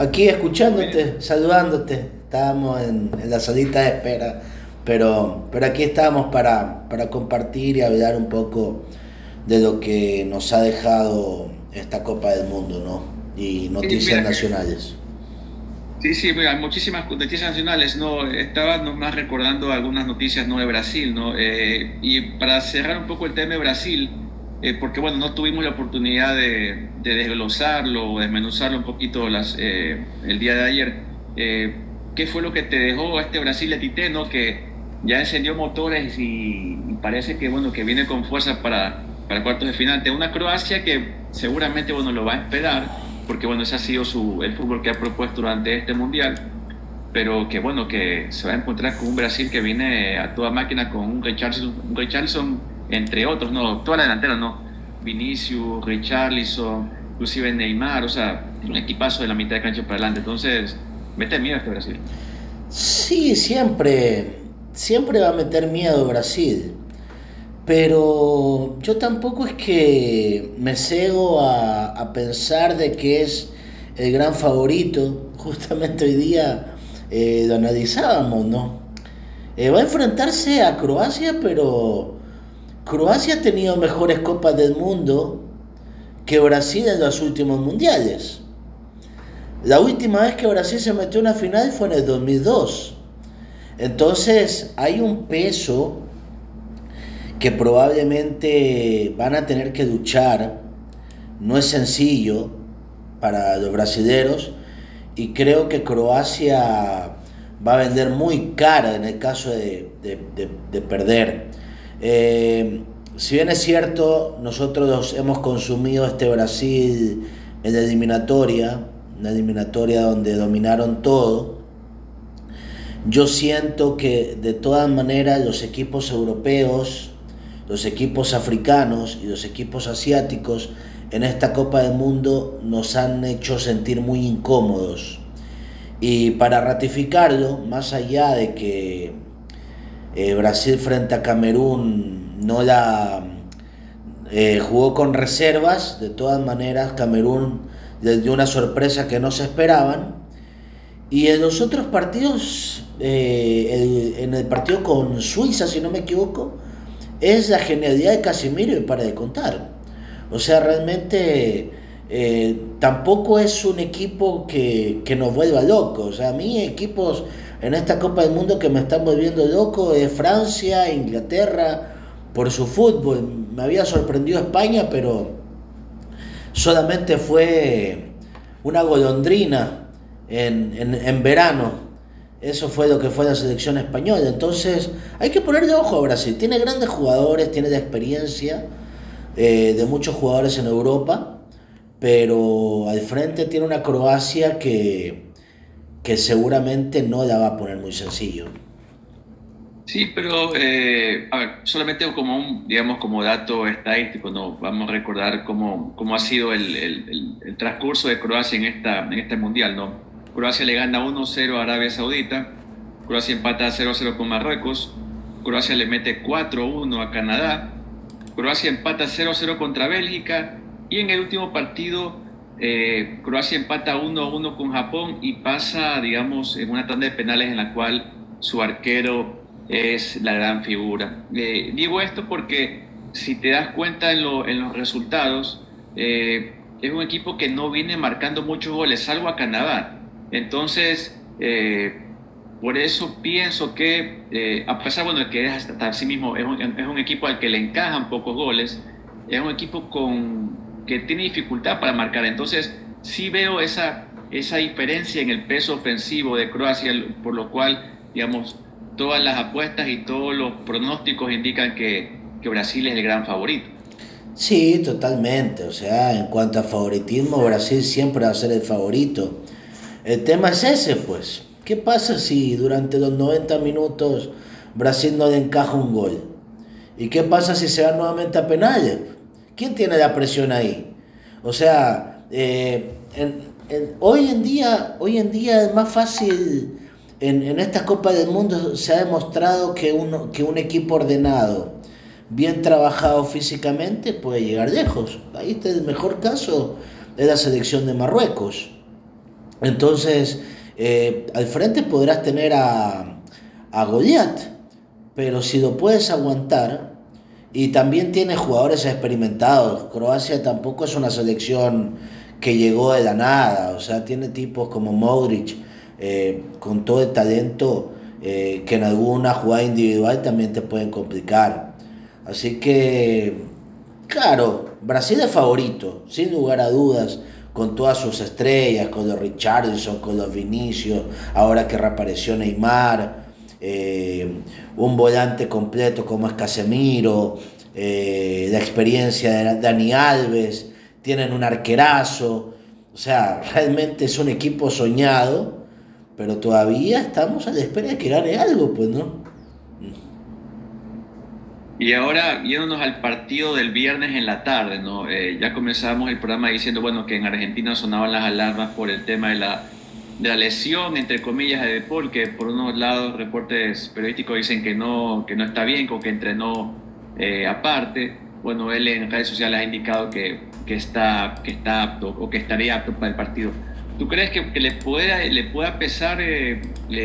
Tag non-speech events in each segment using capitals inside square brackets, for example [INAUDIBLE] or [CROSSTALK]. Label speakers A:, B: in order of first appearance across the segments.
A: Aquí escuchándote, saludándote. Estábamos en, la salita de espera, pero, pero aquí estamos para, para compartir y hablar un poco de lo que nos ha dejado esta Copa del Mundo, ¿no? Y noticias nacionales.
B: Sí, sí, mira, muchísimas noticias nacionales, ¿no? Estaba nomás recordando algunas noticias, ¿no? De Brasil, ¿no? Eh, y para cerrar un poco el tema de Brasil, eh, porque, bueno, no tuvimos la oportunidad de, de desglosarlo o desmenuzarlo un poquito las, eh, el día de ayer. ¿Qué fue lo que te dejó este Brasil de Tite, ¿no? Que ya encendió motores y, parece que, bueno, que viene con fuerza para, para cuartos de final. De una Croacia que seguramente, bueno, lo va a esperar, porque, bueno, ese ha sido su, el fútbol que ha propuesto durante este Mundial, pero que, bueno, que se va a encontrar con un Brasil que viene a toda máquina con un Richarlison, un Richarlison entre otros, ¿no? Toda la delantera, ¿no? Vinicius, Richarlison, inclusive Neymar, o sea, un equipazo de la mitad de cancha para adelante. Entonces, mete miedo este Brasil.
A: Sí, siempre, siempre va a meter miedo Brasil. Pero yo tampoco es que me cego a, pensar de que es el gran favorito. Justamente hoy día eh, lo analizábamos, ¿no? Eh, va a enfrentarse a Croacia, pero Croacia ha tenido mejores copas del mundo que Brasil en los últimos mundiales. La última vez que Brasil se metió en una final fue en el 2002. Entonces hay un peso que probablemente van a tener que luchar. No es sencillo para los brasileños y creo que Croacia va a vender muy cara en el caso de, perder. Eh, si bien es cierto, nosotros hemos consumido este Brasil en la eliminatoria, una eliminatoria donde dominaron todo. Yo siento que de todas maneras los equipos europeos, los equipos africanos y los equipos asiáticos en esta Copa del Mundo nos han hecho sentir muy incómodos. Y para ratificarlo, más allá de que eh, Brasil frente a Camerún no la eh, jugó con reservas, de todas maneras Camerún desde una sorpresa que no se esperaban. Y en los otros partidos, eh, en el partido con Suiza, si no me equivoco, es la genialidad de Casimiro y para de contar. O sea, realmente tampoco es un equipo que, que, nos vuelva locos. O sea, a mí equipos en esta Copa del Mundo que me están volviendo loco es Francia, Inglaterra, por su fútbol. Me había sorprendido España, pero solamente fue una golondrina en, verano. Eso fue lo que fue la selección española. Entonces hay que ponerle ojo a Brasil. Tiene grandes jugadores, tiene la experiencia eh, de muchos jugadores en Europa, pero al frente tiene una Croacia que, que seguramente no la va a poner muy sencillo.
B: Sí, pero eh, a ver, solamente como un, digamos, como dato estadístico, no vamos a recordar cómo, cómo ha sido el, el, el, transcurso de Croacia en, esta, en este mundial, ¿no? Croacia le gana 1-0 a Arabia Saudita, Croacia empata 0-0 con Marruecos, Croacia le mete 4-1 a Canadá, Croacia empata 0-0 contra Bélgica y en el último partido eh, Croacia empata 1-1 con Japón y pasa, digamos, en una tanda de penales en la cual su arquero es la gran figura. Eh, digo esto porque si te das cuenta en, los resultados, eh, es un equipo que no viene marcando muchos goles, salvo a Canadá. Entonces, por eso pienso que, a pesar bueno, de que es hasta sí mismo, es un, equipo al que le encajan pocos goles, es un equipo con, que tiene dificultad para marcar. Entonces, sí veo esa, esa diferencia en el peso ofensivo de Croacia, por lo cual, digamos, todas las apuestas y todos los pronósticos indican que, Brasil es el gran favorito.
A: Sí, totalmente. O sea, en cuanto a favoritismo, Brasil siempre va a ser el favorito. El tema es ese, pues. ¿Qué pasa si durante los 90 minutos Brasil no le encaja un gol? ¿Y qué pasa si se va nuevamente a penales? ¿Quién tiene la presión ahí? O sea, eh, hoy, en día, hoy en día es más fácil en, en esta Copa del Mundo se ha demostrado que, uno, que un equipo ordenado, bien trabajado físicamente, puede llegar lejos. Ahí está el mejor caso de la selección de Marruecos. Entonces, eh, al frente podrás tener a, a Goliat, pero si lo puedes aguantar, y también tiene jugadores experimentados, Croacia tampoco es una selección que llegó de la nada, o sea, tiene tipos como Modric, eh, con todo el talento eh, que en alguna jugada individual también te pueden complicar. Así que, claro, Brasil es favorito, sin lugar a dudas, con todas sus estrellas, con los Richardson, con los Vinicius, ahora que reapareció Neymar, eh, un volante completo como es Casemiro, la experiencia de Dani Alves, tienen un arquerazo, o sea, [LAUGHS] realmente es un equipo soñado, pero todavía estamos a la espera de que gane algo, pues, ¿no?
B: Y ahora, yéndonos al partido del viernes en la tarde, ¿no? Eh, ya comenzamos el programa diciendo, bueno, que en Argentina sonaban las alarmas por el tema de la, la lesión, entre comillas, de Paul, que por unos lados reportes periodísticos dicen que no, que no está bien, con que entrenó eh, aparte. Bueno, él en redes sociales ha indicado que que está, que está apto o que estaría apto para el partido. ¿Tú crees que, que le, pueda, le pueda pesar eh,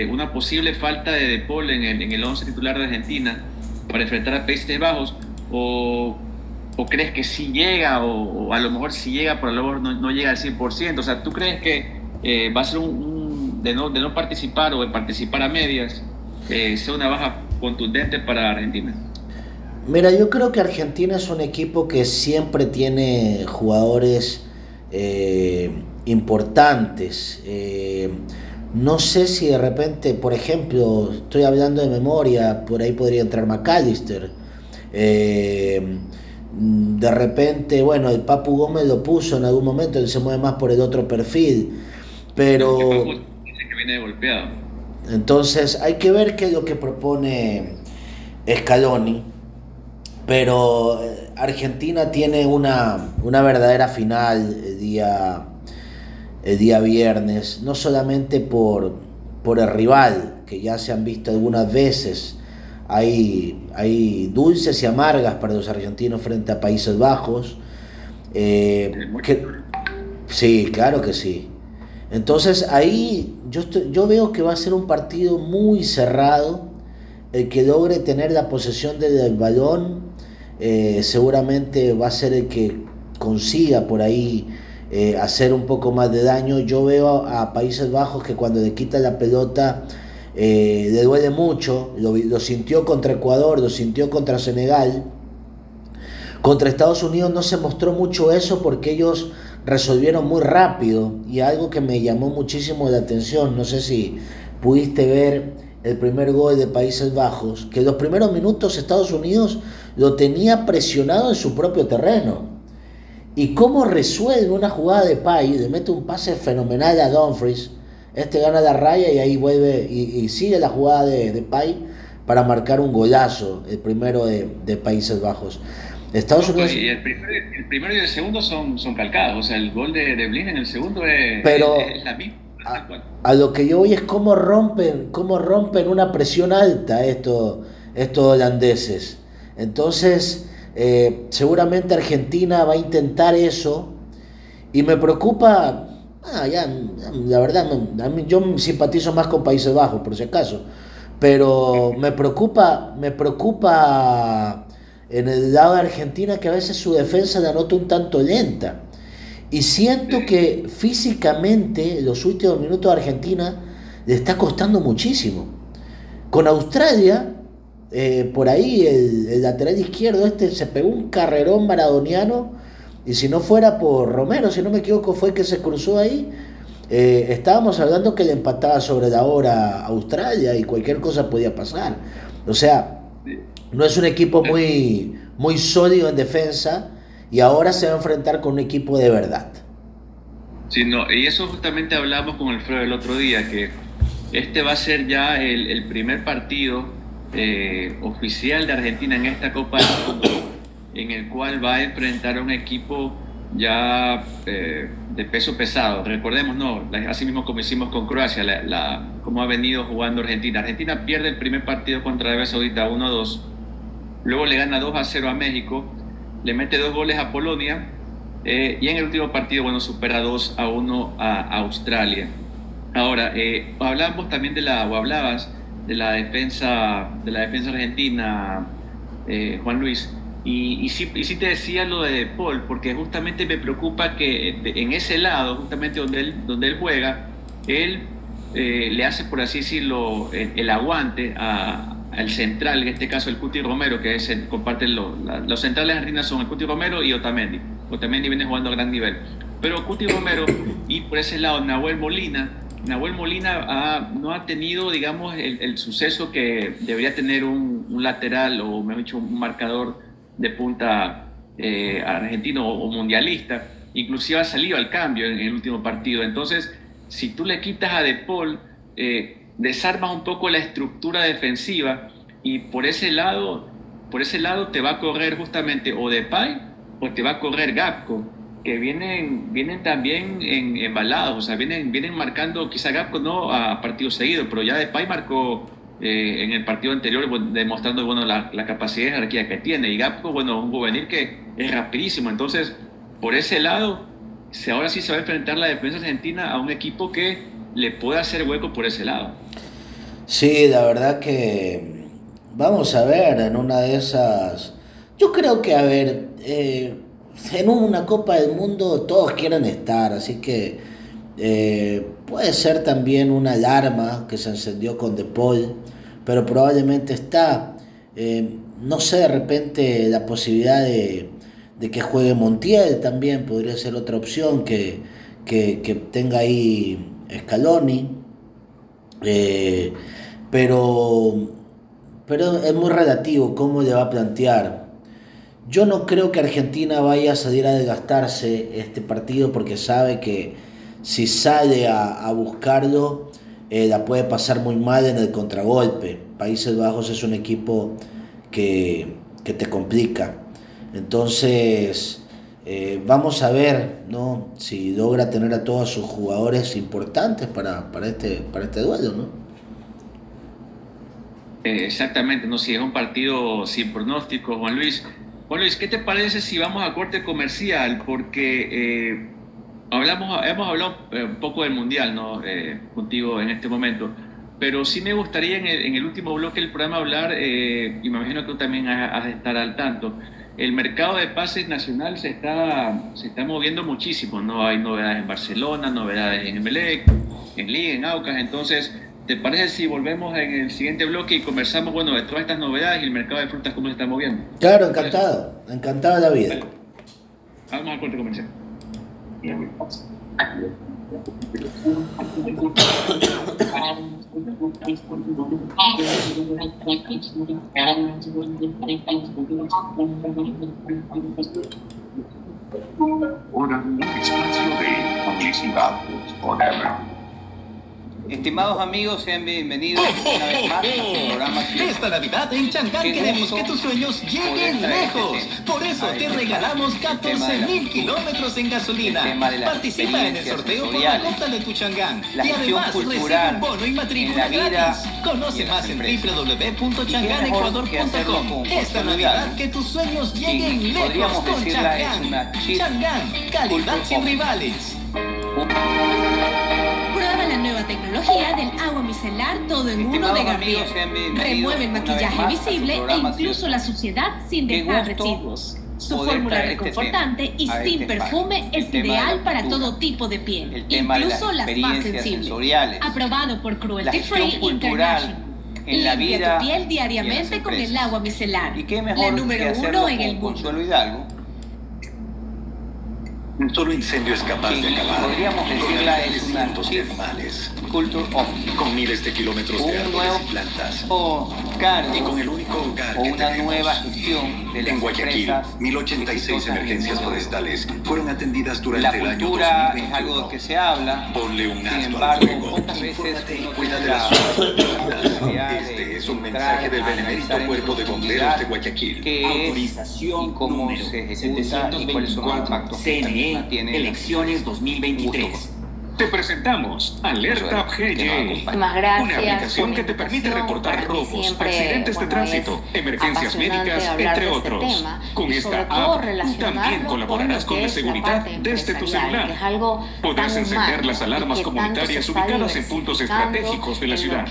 B: una posible falta de De Paul en el, en el 11 titular de Argentina para enfrentar a Países Bajos? ¿O, o crees que sí llega o, a lo mejor si llega, pero a lo mejor no, no, llega al 100%? O sea, ¿tú crees que eh, va a ser un, de, no, de no participar o de participar a medias, eh, sea una baja contundente para Argentina?
A: Mira, yo creo que Argentina es un equipo que siempre tiene jugadores eh, importantes. Eh, no sé si de repente, por ejemplo, estoy hablando de memoria, por ahí podría entrar McAllister. Eh, de repente, bueno, el Papu Gómez lo puso en algún momento, él se mueve más por el otro perfil. Pero.
B: Que viene golpeado.
A: Entonces, hay que ver qué es lo que propone Scaloni pero eh, Argentina tiene una, verdadera final el día, el día viernes, no solamente por, por el rival, que ya se han visto algunas veces, hay, hay dulces y amargas para los argentinos frente a Países Bajos. Eh, sí, claro que sí. Entonces ahí yo, yo veo que va a ser un partido muy cerrado. El que logre tener la posesión del balón eh, seguramente va a ser el que consiga por ahí eh, hacer un poco más de daño. Yo veo a, Países Bajos que cuando le quita la pelota eh, le duele mucho, lo, lo, sintió contra Ecuador, lo sintió contra Senegal. Contra Estados Unidos no se mostró mucho eso porque ellos resolvieron muy rápido y algo que me llamó muchísimo la atención, no sé si pudiste ver el primer gol de Países Bajos, que los primeros minutos Estados Unidos lo tenía presionado en su propio terreno. Y cómo resuelve una jugada de Pay, le mete un pase fenomenal a Dumfries, este gana la raya y ahí vuelve y, sigue la jugada de, de Pay para marcar un golazo, el primero de, Países Bajos. Estados Unidos...
B: Y el, primero y el segundo son, son calcados, o sea, el gol de, de Blin en el segundo es,
A: Pero, la misma a, lo que yo voy es cómo rompen, cómo rompen una presión alta estos, estos holandeses. Entonces, eh, seguramente Argentina va a intentar eso. Y me preocupa, ah, ya, la verdad, a mí, yo simpatizo más con Países Bajos, por si acaso, pero me preocupa, me preocupa en el lado de Argentina que a veces su defensa la nota un tanto lenta. Y siento que físicamente los últimos minutos de Argentina le está costando muchísimo. Con Australia, eh, por ahí el, lateral izquierdo este se pegó un carrerón maradoniano y si no fuera por Romero, si no me equivoco, fue que se cruzó ahí. Eh, estábamos hablando que le empataba sobre la hora a Australia y cualquier cosa podía pasar. O sea, no es un equipo muy, muy sólido en defensa y ahora se va a enfrentar con un equipo de verdad.
B: Sí, no, y eso justamente hablamos con Alfredo el otro día, que este va a ser ya el, primer partido eh, oficial de Argentina en esta Copa del Mundo, en el cual va a enfrentar a un equipo ya eh, de peso pesado. Recordemos, no, así mismo como hicimos con Croacia, la, la, cómo ha venido jugando Argentina. Argentina pierde el primer partido contra Arabia Saudita 1-2, luego le gana 2-0 a México le mete dos goles a Polonia eh, y en el último partido, bueno, supera 2 a 1 a, Australia. Ahora, eh, hablamos también de la, o hablabas de la defensa, de la defensa argentina, eh, Juan Luis, y, sí, y, sí, te decía lo de Paul, porque justamente me preocupa que en ese lado, justamente donde él, donde él juega, él eh, le hace, por así decirlo, el, aguante a, al central, en este caso el Cuti Romero, que es el, comparte los centrales argentinos son el Cuti Romero y Otamendi. Otamendi viene jugando a gran nivel. Pero Cuti Romero y por ese lado Nahuel Molina, Nahuel Molina no ha tenido, digamos, el, suceso que debería tener un, lateral o, mejor dicho, un marcador de punta eh, argentino o, mundialista. Inclusive ha salido al cambio en, el último partido. Entonces, si tú le quitas a De Paul, eh, desarmas un poco la estructura defensiva y por ese lado, por ese lado te va a correr justamente o Depay o te va a correr Gapco que vienen, vienen también en, embalados, o sea, vienen, vienen marcando, quizá Gapco no a partido seguido, pero ya Depay marcó eh, en el partido anterior demostrando bueno, la, capacidad de jerarquía que tiene. Y Gapco, bueno, un juvenil que es rapidísimo. Entonces, por ese lado, ahora sí se va a enfrentar la defensa argentina a un equipo que le puede hacer hueco por ese lado.
A: Sí, la verdad que vamos a ver en una de esas... Yo creo que, a ver, eh, en una Copa del Mundo todos quieren estar, así que eh, puede ser también una alarma que se encendió con De Paul, pero probablemente está. Eh, no sé, de repente la posibilidad de, que juegue Montiel también podría ser otra opción, que, tenga ahí Scaloni. Eh, pero, pero es muy relativo cómo le va a plantear. Yo no creo que Argentina vaya a salir a desgastarse este partido porque sabe que si sale a, buscarlo, eh, la puede pasar muy mal en el contragolpe. Países Bajos es un equipo que, te complica. Entonces, eh, vamos a ver ¿no? si logra tener a todos sus jugadores importantes para, este, para este duelo. ¿no?
B: Eh, exactamente, no si es un partido sin pronóstico, Juan Luis. Juan Luis, ¿qué te parece si vamos a corte comercial? Porque hablamos, hemos hablado eh, un poco del Mundial, ¿no? Eh, contigo en este momento, pero sí me gustaría en el, último bloque del programa hablar, eh, y me imagino que tú también has de estar al tanto, el mercado de pases nacional se está, se está moviendo muchísimo, ¿no? Hay novedades en Barcelona, novedades en Emelec, en Liga, en Aucas, entonces... ¿Te parece si volvemos en el siguiente bloque y conversamos, bueno, de todas estas novedades y el mercado de frutas, cómo se está moviendo?
A: Claro, encantado, encantado de la vida.
B: Vamos al corte comercial.
C: Ahora un espacio de publicidad forever.
D: Estimados amigos, sean bienvenidos una vez más a su programa.
E: Esta Navidad en Changán queremos que tus sueños lleguen lejos. Por eso te regalamos 14 mil kilómetros en gasolina. Participa en el sorteo por la cuota de tu Changán. y además recibe un bono y matrícula gratis. Conoce más en www.changanecuador.com. Esta Navidad que tus sueños lleguen lejos con Changán. Changán, calidad sin rivales.
F: Agua micelar todo en uno de Gabriel. Remueve el maquillaje visible e incluso la suciedad sin dejar residuos. Su fórmula este reconfortante y sin este perfume es ideal para todo tipo de piel, incluso las, más sensibles. Aprobado por Cruelty Free International. En la vida tu piel diariamente con el agua micelar.
D: ¿Y qué mejor la número uno en el mundo.
C: Un solo incendio es capaz de acabar.
D: Podríamos decirla es una
C: termales.
D: Culture of.
C: Con miles de kilómetros de árboles y plantas.
D: O
C: y con el único hogar
D: o una nueva gestión de las
C: En Guayaquil, 1086 emergencias forestales fueron atendidas durante el año 2021.
D: es algo que se habla.
C: Ponle un
D: Sin embargo,
C: pocas veces cuida de las Este es un mensaje del benemérito Cuerpo de Bomberos de Guayaquil.
D: Que Autorización y cómo se ejecuta y cuáles son los impactos que
G: CNE, tiene elecciones 2023.
C: Te presentamos Alerta GJ,
G: una
C: aplicación que te permite reportar robos, accidentes de tránsito, emergencias médicas, entre este otros. con esta app, también colaborarás con, la seguridad desde tu celular. Podrás encender las alarmas comunitarias ubicadas en puntos estratégicos de la ciudad.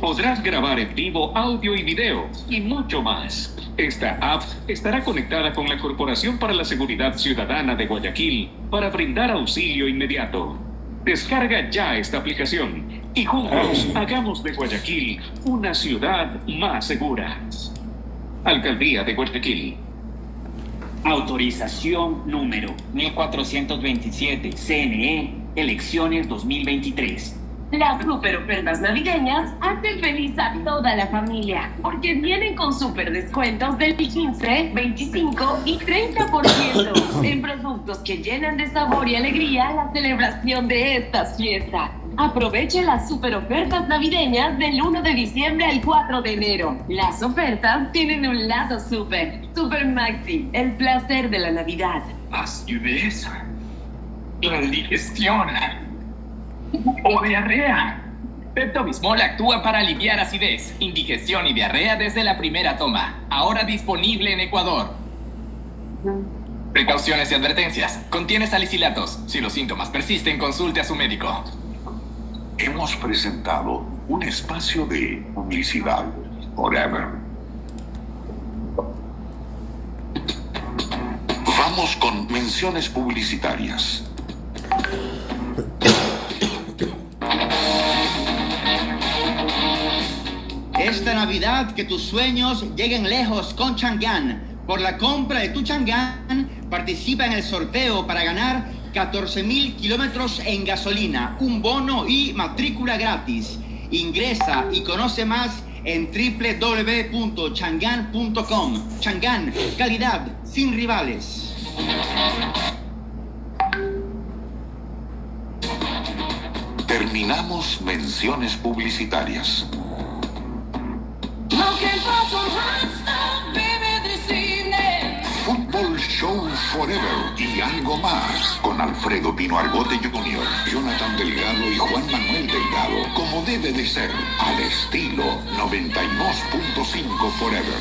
C: Podrás grabar en vivo audio y video y mucho más. Esta app estará conectada con la Corporación para la Seguridad Ciudadana de Guayaquil para brindar auxilio inmediato. Descarga ya esta aplicación y juntos hagamos de Guayaquil una ciudad más segura. Alcaldía de Guayaquil.
H: Autorización número 1427, CNE, elecciones 2023.
F: Las super ofertas navideñas hacen feliz a toda la familia, porque vienen con super descuentos del 15, 25 y 30% [COUGHS] en productos que llenan de sabor y alegría la celebración de estas fiestas. Aproveche las super ofertas navideñas del 1 de diciembre al 4 de enero. Las ofertas tienen un lado super, super maxi, el placer de la Navidad.
H: Acidez, la digestión o diarrea. Pepto Bismol actúa para aliviar acidez, indigestión y diarrea desde la primera toma. Ahora disponible en Ecuador. Precauciones y advertencias. Contiene salicilatos. Si los síntomas persisten, consulte a su médico.
C: Hemos presentado un espacio de publicidad forever. Vamos con menciones publicitarias.
I: Esta Navidad que tus sueños lleguen lejos con Chang'an. Por la compra de tu Chang'an, participa en el sorteo para ganar 14 mil kilómetros en gasolina, un bono y matrícula gratis. Ingresa y conoce más en www.changan.com. Chang'an, calidad sin rivales.
C: Terminamos menciones publicitarias. Forever y algo más con Alfredo Pino Argote Jr., Jonathan Delgado y Juan Manuel Delgado, como debe de ser, al estilo 92.5 Forever.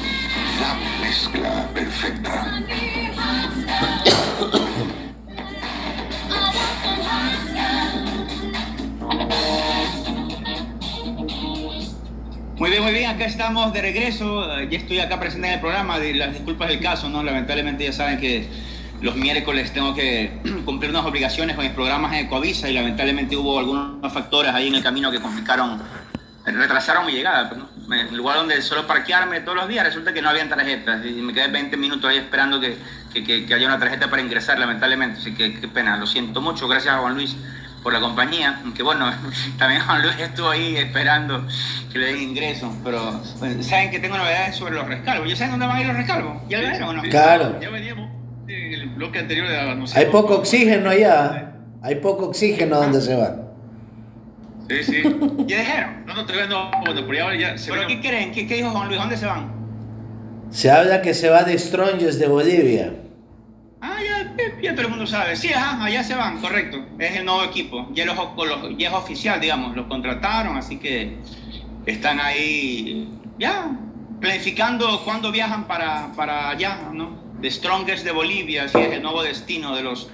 C: La mezcla perfecta.
I: Muy bien, muy bien, acá estamos de regreso. Ya estoy acá presente en el programa. Las disculpas del caso, ¿no? Lamentablemente ya saben que los miércoles tengo que [CLEARS THROAT] cumplir unas obligaciones con mis programas en Ecovisa y lamentablemente hubo algunos factores ahí en el camino que complicaron, retrasaron mi llegada. Pues, en el lugar donde suelo parquearme todos los días resulta que no habían tarjetas y me quedé 20 minutos ahí esperando que, que, que haya una tarjeta para ingresar, lamentablemente. Así que qué pena, lo siento mucho. Gracias a Juan Luis por la compañía, aunque bueno, [LAUGHS] también Juan Luis estuvo ahí esperando que le den ingreso, pero saben que tengo novedades sobre los rescalvos. ¿Ya saben dónde van a ir los rescalvos? ¿Ya lo vieron o no?
A: Claro.
B: Ya veníamos en el bloque anterior de
A: Hay poco oxígeno allá, hay poco oxígeno donde se va.
B: Sí, sí. [LAUGHS]
I: ¿Ya dijeron?
B: No, no, todavía no. Bueno, pero ya, ya
I: se ¿Pero qué creen? ¿Qué, ¿Qué dijo Juan Luis? ¿Dónde se van?
A: Se habla que se va de Strongest de Bolivia.
I: Ah, ya, ya, todo el mundo sabe. Sí, ajá, allá se van, correcto. Es el nuevo equipo. Ya, los, ya es oficial, digamos. Los contrataron, así que están ahí ya planificando cuándo viajan para, para allá, ¿no? The Strongest de Bolivia, así es el nuevo destino de los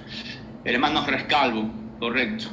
I: hermanos Rescalvo, correcto.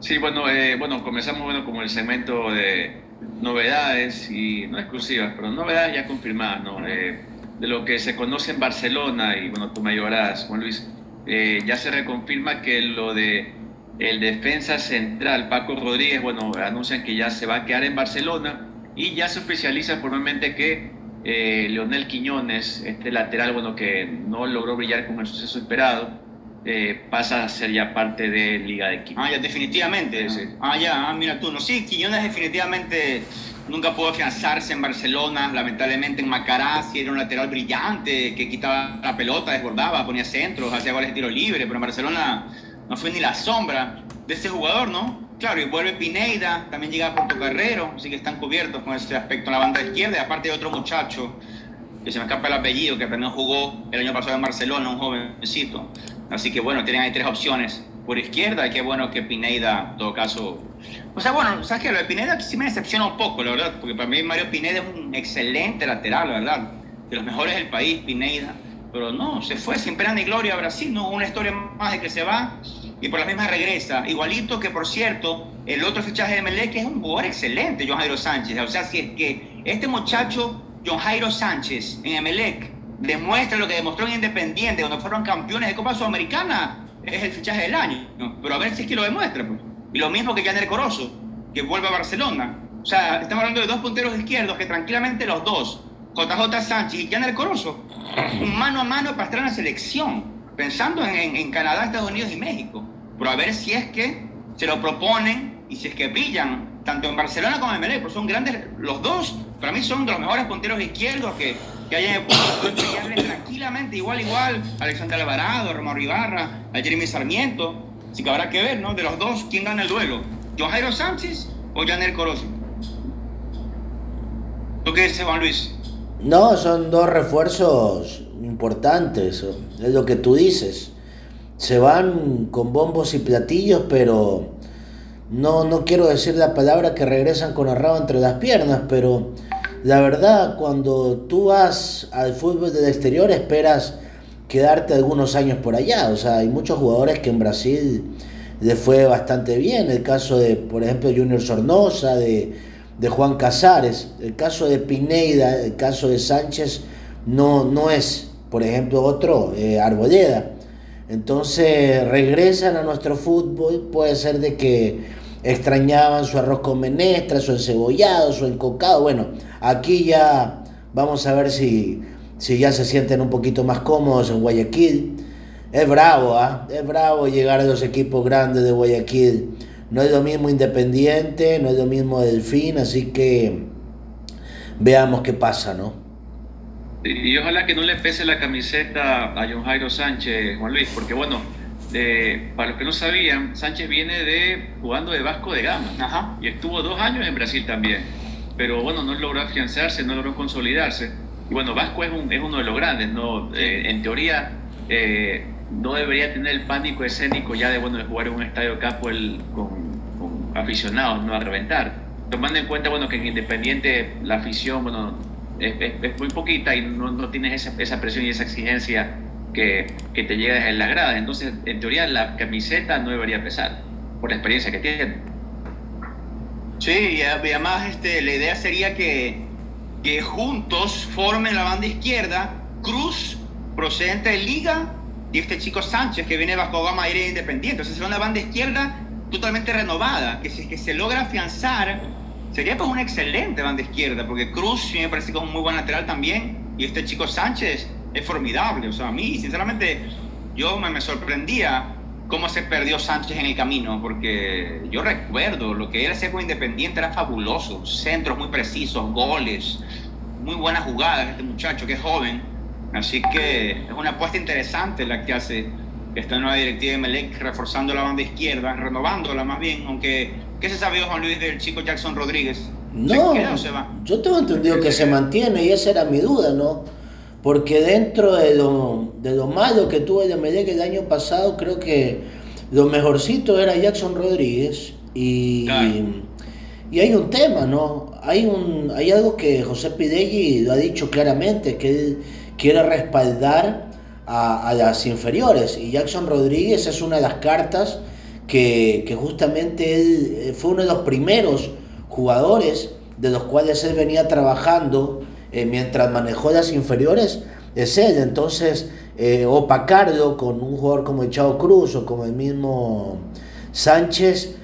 B: Sí, bueno, eh, bueno, comenzamos bueno, como el segmento de novedades y no exclusivas, pero novedades ya confirmadas, ¿no? Eh, de lo que se conoce en Barcelona, y bueno, tú me ayudarás, Juan Luis, eh, ya se reconfirma que lo de el defensa central, Paco Rodríguez, bueno, anuncian que ya se va a quedar en Barcelona y ya se oficializa formalmente que eh, Leonel Quiñones, este lateral, bueno, que no logró brillar con el suceso esperado, eh, pasa a ser ya parte de Liga de Quito.
I: Ah, ya, definitivamente. Ah, ya, ah, mira tú, no, sí, Quiñones definitivamente nunca pudo afianzarse en Barcelona, lamentablemente en Macará sí era un lateral brillante que quitaba la pelota, desbordaba, ponía centros, hacía goles de tiro libre, pero en Barcelona no fue ni la sombra de ese jugador, ¿no? Claro, y vuelve Pineida, también llega Carrero, así que están cubiertos con ese aspecto en la banda izquierda, y aparte de otro muchacho, que se me escapa el apellido, que también jugó el año pasado en Barcelona, un jovencito. Así que bueno, tienen ahí tres opciones por izquierda y qué bueno que Pineda, en todo caso... O sea, bueno, sabes que lo de Pineda sí me decepciona un poco, la verdad, porque para mí Mario Pineda es un excelente lateral, la verdad, de los mejores del país, Pineda. Pero no, se fue sin pena ni gloria a Brasil, no una historia más de que se va y por la misma regresa. Igualito que, por cierto, el otro fichaje de Melec es un jugador excelente, John Jairo Sánchez. O sea, si es que este muchacho, John Jairo Sánchez, en Emelec, demuestra lo que demostró en Independiente cuando fueron campeones de Copa Sudamericana, es el fichaje del año. Pero a ver si es que lo demuestra. Pues. Y lo mismo que Janer Corozo, que vuelve a Barcelona. O sea, estamos hablando de dos punteros izquierdos que tranquilamente los dos, JJ Sánchez y Janer Corozo, un mano a mano para estar en la selección, pensando en, en, Canadá, Estados Unidos y México. Pero a ver si es que se lo proponen y si es que pillan, tanto en Barcelona como en Melé, porque son grandes, los dos, para mí son de los mejores punteros izquierdos que, que hay en el tranquilamente, igual, igual, Alexander Alvarado, Romero Ibarra, a Jeremy Sarmiento. Así que habrá que ver, ¿no? De los dos, ¿quién gana el duelo? ¿John Jairo Sánchez o Janel Corozo? ¿Tú qué dices, Juan Luis?
A: No, son dos refuerzos importantes, es lo que tú dices. Se van con bombos y platillos, pero no, no quiero decir la palabra que regresan con el rabo entre las piernas, pero la verdad, cuando tú vas al fútbol del exterior esperas quedarte algunos años por allá. O sea, hay muchos jugadores que en Brasil le fue bastante bien. El caso de, por ejemplo, Junior Sornosa, de de Juan Casares. El caso de Pineida, el caso de Sánchez, no, no es, por ejemplo, otro, eh, Arboleda. Entonces regresan a nuestro fútbol, puede ser de que extrañaban su arroz con menestra, su encebollado, su encocado. Bueno, aquí ya vamos a ver si, si ya se sienten un poquito más cómodos en Guayaquil. Es bravo, ¿ah? Es bravo llegar a los equipos grandes de Guayaquil no es lo mismo Independiente, no es lo mismo Delfín, así que veamos qué pasa, ¿no?
B: Y, ojalá que no le pese la camiseta a John Jairo Sánchez, Juan Luis, porque bueno, para los que no sabían, Sánchez viene de jugando de Vasco de Gama y estuvo dos años en Brasil también, pero bueno, no logró afianzarse, no logró consolidarse. Y bueno, Vasco es, un, es uno de los grandes, ¿no? Eh, en teoría, eh, no debería tener el pánico escénico ya de, bueno, de jugar en un estadio campo el, con, aficionados, no a reventar. Tomando en cuenta, bueno, que en Independiente la afición, bueno, es, muy poquita y no, no tienes esa, esa, presión y esa exigencia que, que te llega desde la grada. Entonces, en teoría, la camiseta no debería pesar, por la experiencia que tiene.
I: Sí, y además este, la idea sería que, que juntos formen la banda izquierda, Cruz, procedente de Liga, y este chico Sánchez que viene bajo gama aire independiente. Sea, será una banda izquierda totalmente renovada, que si es que se logra afianzar, sería pues una excelente banda izquierda, porque Cruz me parece que es un muy buen lateral también, y este chico Sánchez es formidable. O sea, a mí, sinceramente, yo me, me sorprendía cómo se perdió Sánchez en el camino, porque yo recuerdo lo que él hacía con Independiente era fabuloso, centros muy precisos, goles, muy buenas jugadas, este muchacho que es joven Así que es una apuesta interesante la que hace esta nueva directiva de Melec, reforzando la banda izquierda, renovándola más bien, aunque ¿qué se sabe Juan Luis del chico Jackson Rodríguez?
A: No, se va? yo tengo entendido que se mantiene y esa era mi duda, ¿no? Porque dentro de lo, de lo malo que tuvo el Melec el año pasado, creo que lo mejorcito era Jackson Rodríguez y, y hay un tema, ¿no? Hay, un, hay algo que José Pidegui lo ha dicho claramente, que él quiere respaldar a, las inferiores. Y Jackson Rodríguez es una de las cartas que, justamente él eh, fue uno de los primeros jugadores de los cuales él venía trabajando eh, mientras manejó las inferiores, es él. Entonces, eh, opacarlo con un jugador como el Chavo Cruz o como el mismo Sánchez,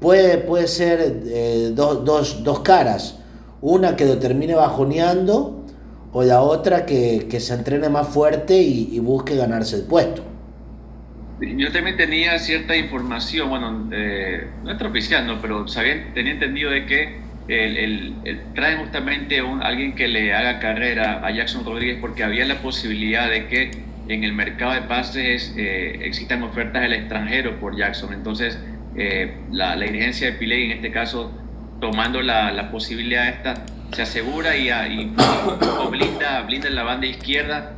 A: puede, puede ser dos, dos caras. Una que lo termine bajoneando o la otra que, se entrene más fuerte y, busque ganarse el puesto.
B: Yo también tenía cierta información, bueno, eh, no es oficial, no, pero sabía, tenía entendido de que el, traen justamente a alguien que le haga carrera a Jackson Rodríguez porque había la posibilidad de que en el mercado de pases eh, existan ofertas del extranjero por Jackson. Entonces, eh, la, la, dirigencia de Piley, en este caso, tomando la, la posibilidad esta, se asegura y, y blinda, blinda, la banda izquierda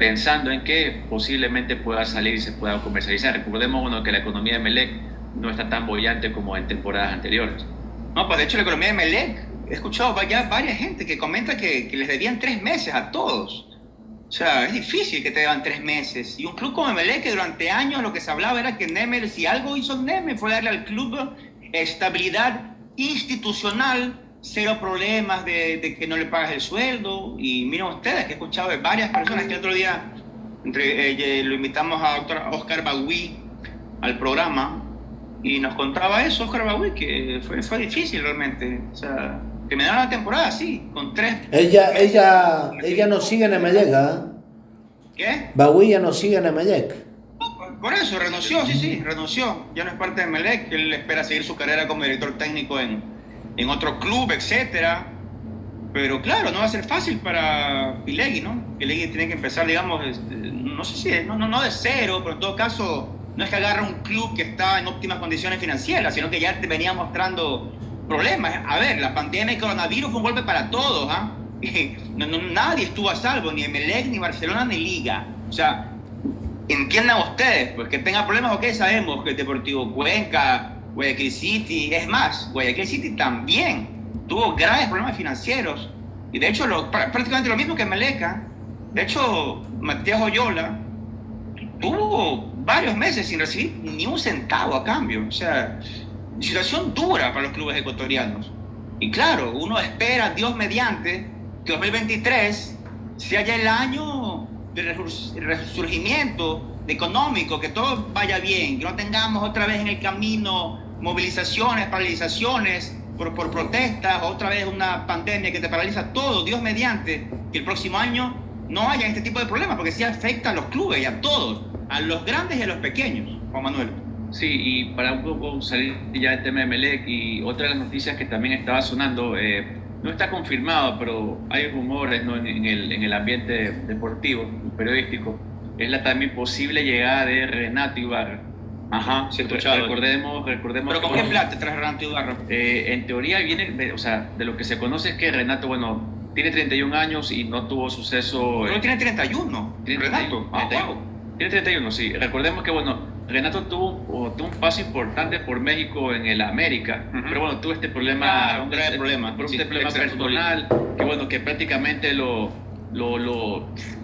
B: pensando en que posiblemente pueda salir y se pueda comercializar. Recordemos uno que la economía de Melec no está tan bollante como en temporadas anteriores.
I: No, pues de hecho la economía de Melec, he escuchado ya varias gente que comenta que, que les debían tres meses a todos. O sea, es difícil que te deban tres meses. Y un club como Melec, que durante años lo que se hablaba era que Nemer, si algo hizo Nemer, fue darle al club estabilidad institucional cero problemas de, que no le pagas el sueldo. Y miren ustedes, que he escuchado de varias personas que el otro día entre, eh, lo invitamos a Oscar Bagui al programa y nos contaba eso, Oscar Bagui, que fue, fue difícil realmente. O sea, que me dieron la temporada así, con tres.
A: Ella, ella, ella no sigue en Emelec, ¿ah?
I: ¿Qué?
A: Bagui ya no sigue en Emelec.
I: Por eso, renunció, sí, sí, renunció. Ya no es parte de Melec, él espera seguir su carrera como director técnico en, en otro club, etcétera. Pero claro, no va a ser fácil para Pilegui, ¿no? Pilegui tiene que empezar, digamos, este, no sé si, no, no, no de cero, pero en todo caso, no es que agarre un club que está en óptimas condiciones financieras, sino que ya te venía mostrando problemas. A ver, la pandemia del coronavirus fue un golpe para todos, ¿ah? [LAUGHS] No, nadie estuvo a salvo, ni Emelec, ni Barcelona, ni Liga. O sea, entiendan ustedes, pues que tenga problemas, ok, sabemos que el Deportivo Cuenca, Guayaquil City, es más, Guayaquil City también tuvo graves problemas financieros. Y de hecho, lo, prácticamente lo mismo que Meleca. De hecho, Matías Oyola tuvo varios meses sin recibir ni un centavo a cambio. O sea, situación dura para los clubes ecuatorianos. Y claro, uno espera, Dios mediante, que 2023 sea ya el año de resurgimiento económico, que todo vaya bien, que no tengamos otra vez en el camino movilizaciones, paralizaciones por, por protestas, otra vez una pandemia que te paraliza todo, Dios mediante, que el próximo año no haya este tipo de problemas, porque sí afecta a los clubes y a todos, a los grandes y a los pequeños, Juan Manuel.
B: Sí, y para un poco salir ya del tema de Melec y otra de las noticias que también estaba sonando, eh, no está confirmado, pero hay rumores ¿no? en, el, en el ambiente deportivo, periodístico, es la también posible llegada de Renato Ibarra.
I: Ajá,
B: cierto, recordemos, recordemos.
I: ¿Pero con qué plata tras Renato Ibarra?
B: Eh, en teoría viene, o sea, de lo que se conoce es que Renato, bueno, tiene 31 años y no tuvo suceso.
I: Pero tiene 31.
B: ¿Tiene Renato. 31, Tiene 31, sí. Recordemos que, bueno, Renato tuvo, tuvo, un paso importante por México en el América, pero bueno, tuvo este problema.
I: un grave problema.
B: Por este problema personal, que bueno, que prácticamente lo lo,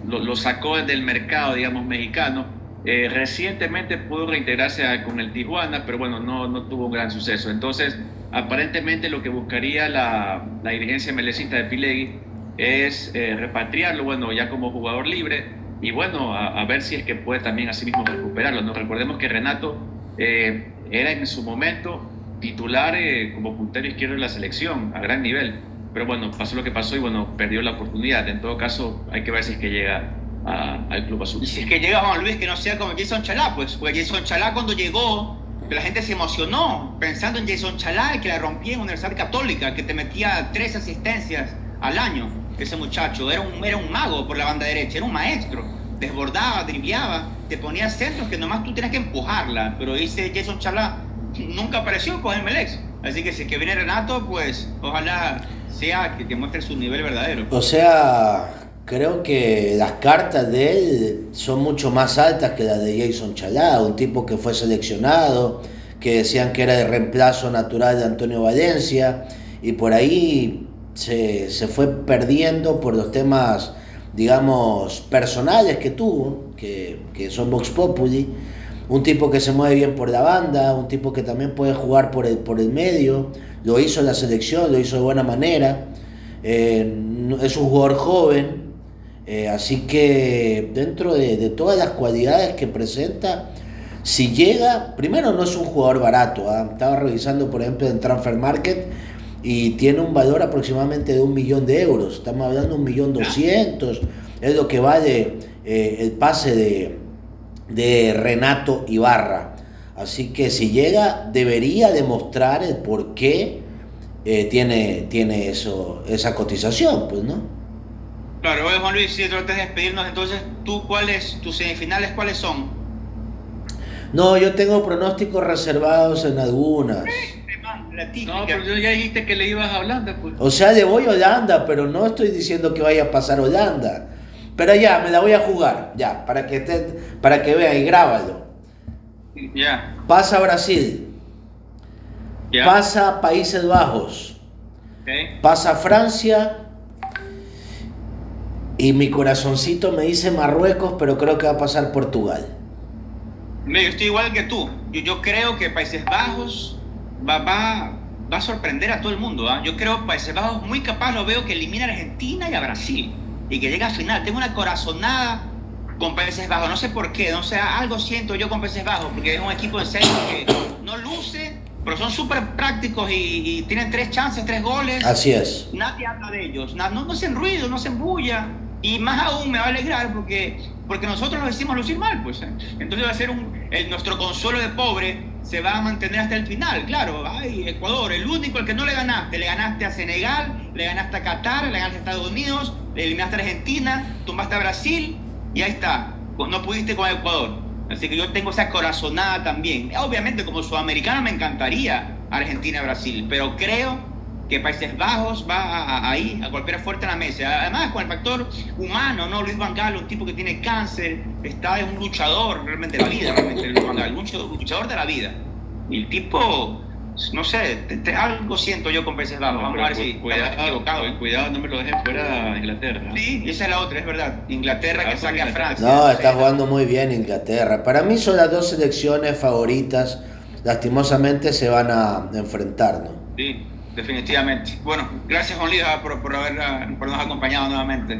B: lo, sacó del mercado, digamos, mexicano. Eh, recientemente pudo reintegrarse con el Tijuana, pero bueno, no, no tuvo un gran suceso. Entonces, aparentemente lo que buscaría la, la dirigencia melecista de Pilegui es eh, repatriarlo, bueno, ya como jugador libre, y bueno, a, ver si es que puede también así mismo recuperarlo. ¿no? Recordemos que Renato eh, era en su momento titular como puntero izquierdo de la selección a gran nivel pero bueno, pasó lo que pasó y bueno, perdió la oportunidad. En todo caso, hay que ver si es que llega al Club Azul.
I: Y si es que llega Juan Luis, que no sea como Jason Chalá, pues, porque Jason Chalá cuando llegó, la gente se emocionó pensando en Jason Chalá, que la rompía en Universidad Católica, que te metía tres asistencias al año. Ese muchacho era un, era un mago por la banda derecha, era un maestro. Desbordaba, dribleaba, te ponía centros que nomás tú tenías que empujarla. Pero dice Jason Chalá, nunca apareció con el Melex. Así que si es que viene Renato, pues ojalá sea que, muestre su nivel verdadero.
A: O sea, creo que las cartas de él son mucho más altas que las de Jason Chalá, un tipo que fue seleccionado, que decían que era el reemplazo natural de Antonio Valencia, y por ahí se, fue perdiendo por los temas, digamos, personales que tuvo, que, son Vox Populi, un tipo que se mueve bien por la banda, un tipo que también puede jugar por el, por el medio, lo hizo la selección, lo hizo de buena manera, eh, es un jugador joven, eh, así que dentro de, todas las cualidades que presenta, si llega, primero no es un jugador barato, ¿ah? estaba revisando por ejemplo en Transfer Market y tiene un valor aproximadamente de un millón de euros, estamos hablando de un millón doscientos, es lo que vale eh, el pase de, de Renato Ibarra. Así que si llega, debería demostrar el por qué eh, tiene, tiene eso, esa cotización, pues, ¿no?
I: Claro, Juan Luis, si tratas de despedirnos, entonces, ¿tú cuáles, tus semifinales cuáles son?
A: No, yo tengo pronósticos reservados en algunas.
I: No, pero ya dijiste que le ibas a Holanda, pues.
A: O sea, le voy a Holanda, pero no estoy diciendo que vaya a pasar Holanda. Pero ya, me la voy a jugar, ya, para que, te, para que vean y grábalo.
B: Ya.
A: Pasa Brasil.
B: Ya.
A: Pasa Países Bajos.
B: Okay.
A: Pasa Francia. Y mi corazoncito me dice Marruecos, pero creo que va a pasar Portugal.
I: Yo estoy igual que tú. Yo, yo creo que Países Bajos va, va, va a sorprender a todo el mundo. ¿ah? Yo creo que Países Bajos muy capaz lo veo que elimina a Argentina y a Brasil y que llega a final. Tengo una corazonada con Países Bajos. No sé por qué, no sé, algo siento yo con Países Bajos, porque es un equipo en serio que no luce, pero son súper prácticos y, y, tienen tres chances, tres goles.
A: Así es.
I: Nadie habla de ellos, no, no, no hacen ruido, no hacen bulla. Y más aún me va a alegrar porque, porque nosotros los decimos lucir mal, pues. ¿eh? Entonces va a ser un, el, nuestro consuelo de pobre se va a mantener hasta el final. Claro, ay, Ecuador, el único al que no le ganaste. Le ganaste a Senegal, le ganaste a Qatar, le ganaste a Estados Unidos, le eliminaste a Argentina, tumbaste a Brasil y ahí está. Pues no pudiste con Ecuador. Así que yo tengo esa corazonada también. Obviamente como sudamericano me encantaría Argentina-Brasil, pero creo que Países Bajos va a, a, ahí a golpear fuerte en la mesa. Además, con el factor humano, ¿no? Luis Van Gaal, un tipo que tiene cáncer, está es un luchador realmente de la vida, realmente, Luis Van Gaal, un luchador de la vida. Y el tipo, no sé, te, te, algo siento yo con Países Bajos. Vamos a ver si
B: cuidado, equivocado. Cuidado, no me lo dejes fuera Inglaterra.
I: Sí, esa es la otra, es verdad. Inglaterra que saque a Francia.
A: No, está jugando muy bien Inglaterra. Para mí son las dos selecciones favoritas. Lastimosamente se van a enfrentar, ¿no?
I: Sí definitivamente. Bueno, gracias Juan Lida por, por, haber, por habernos acompañado nuevamente.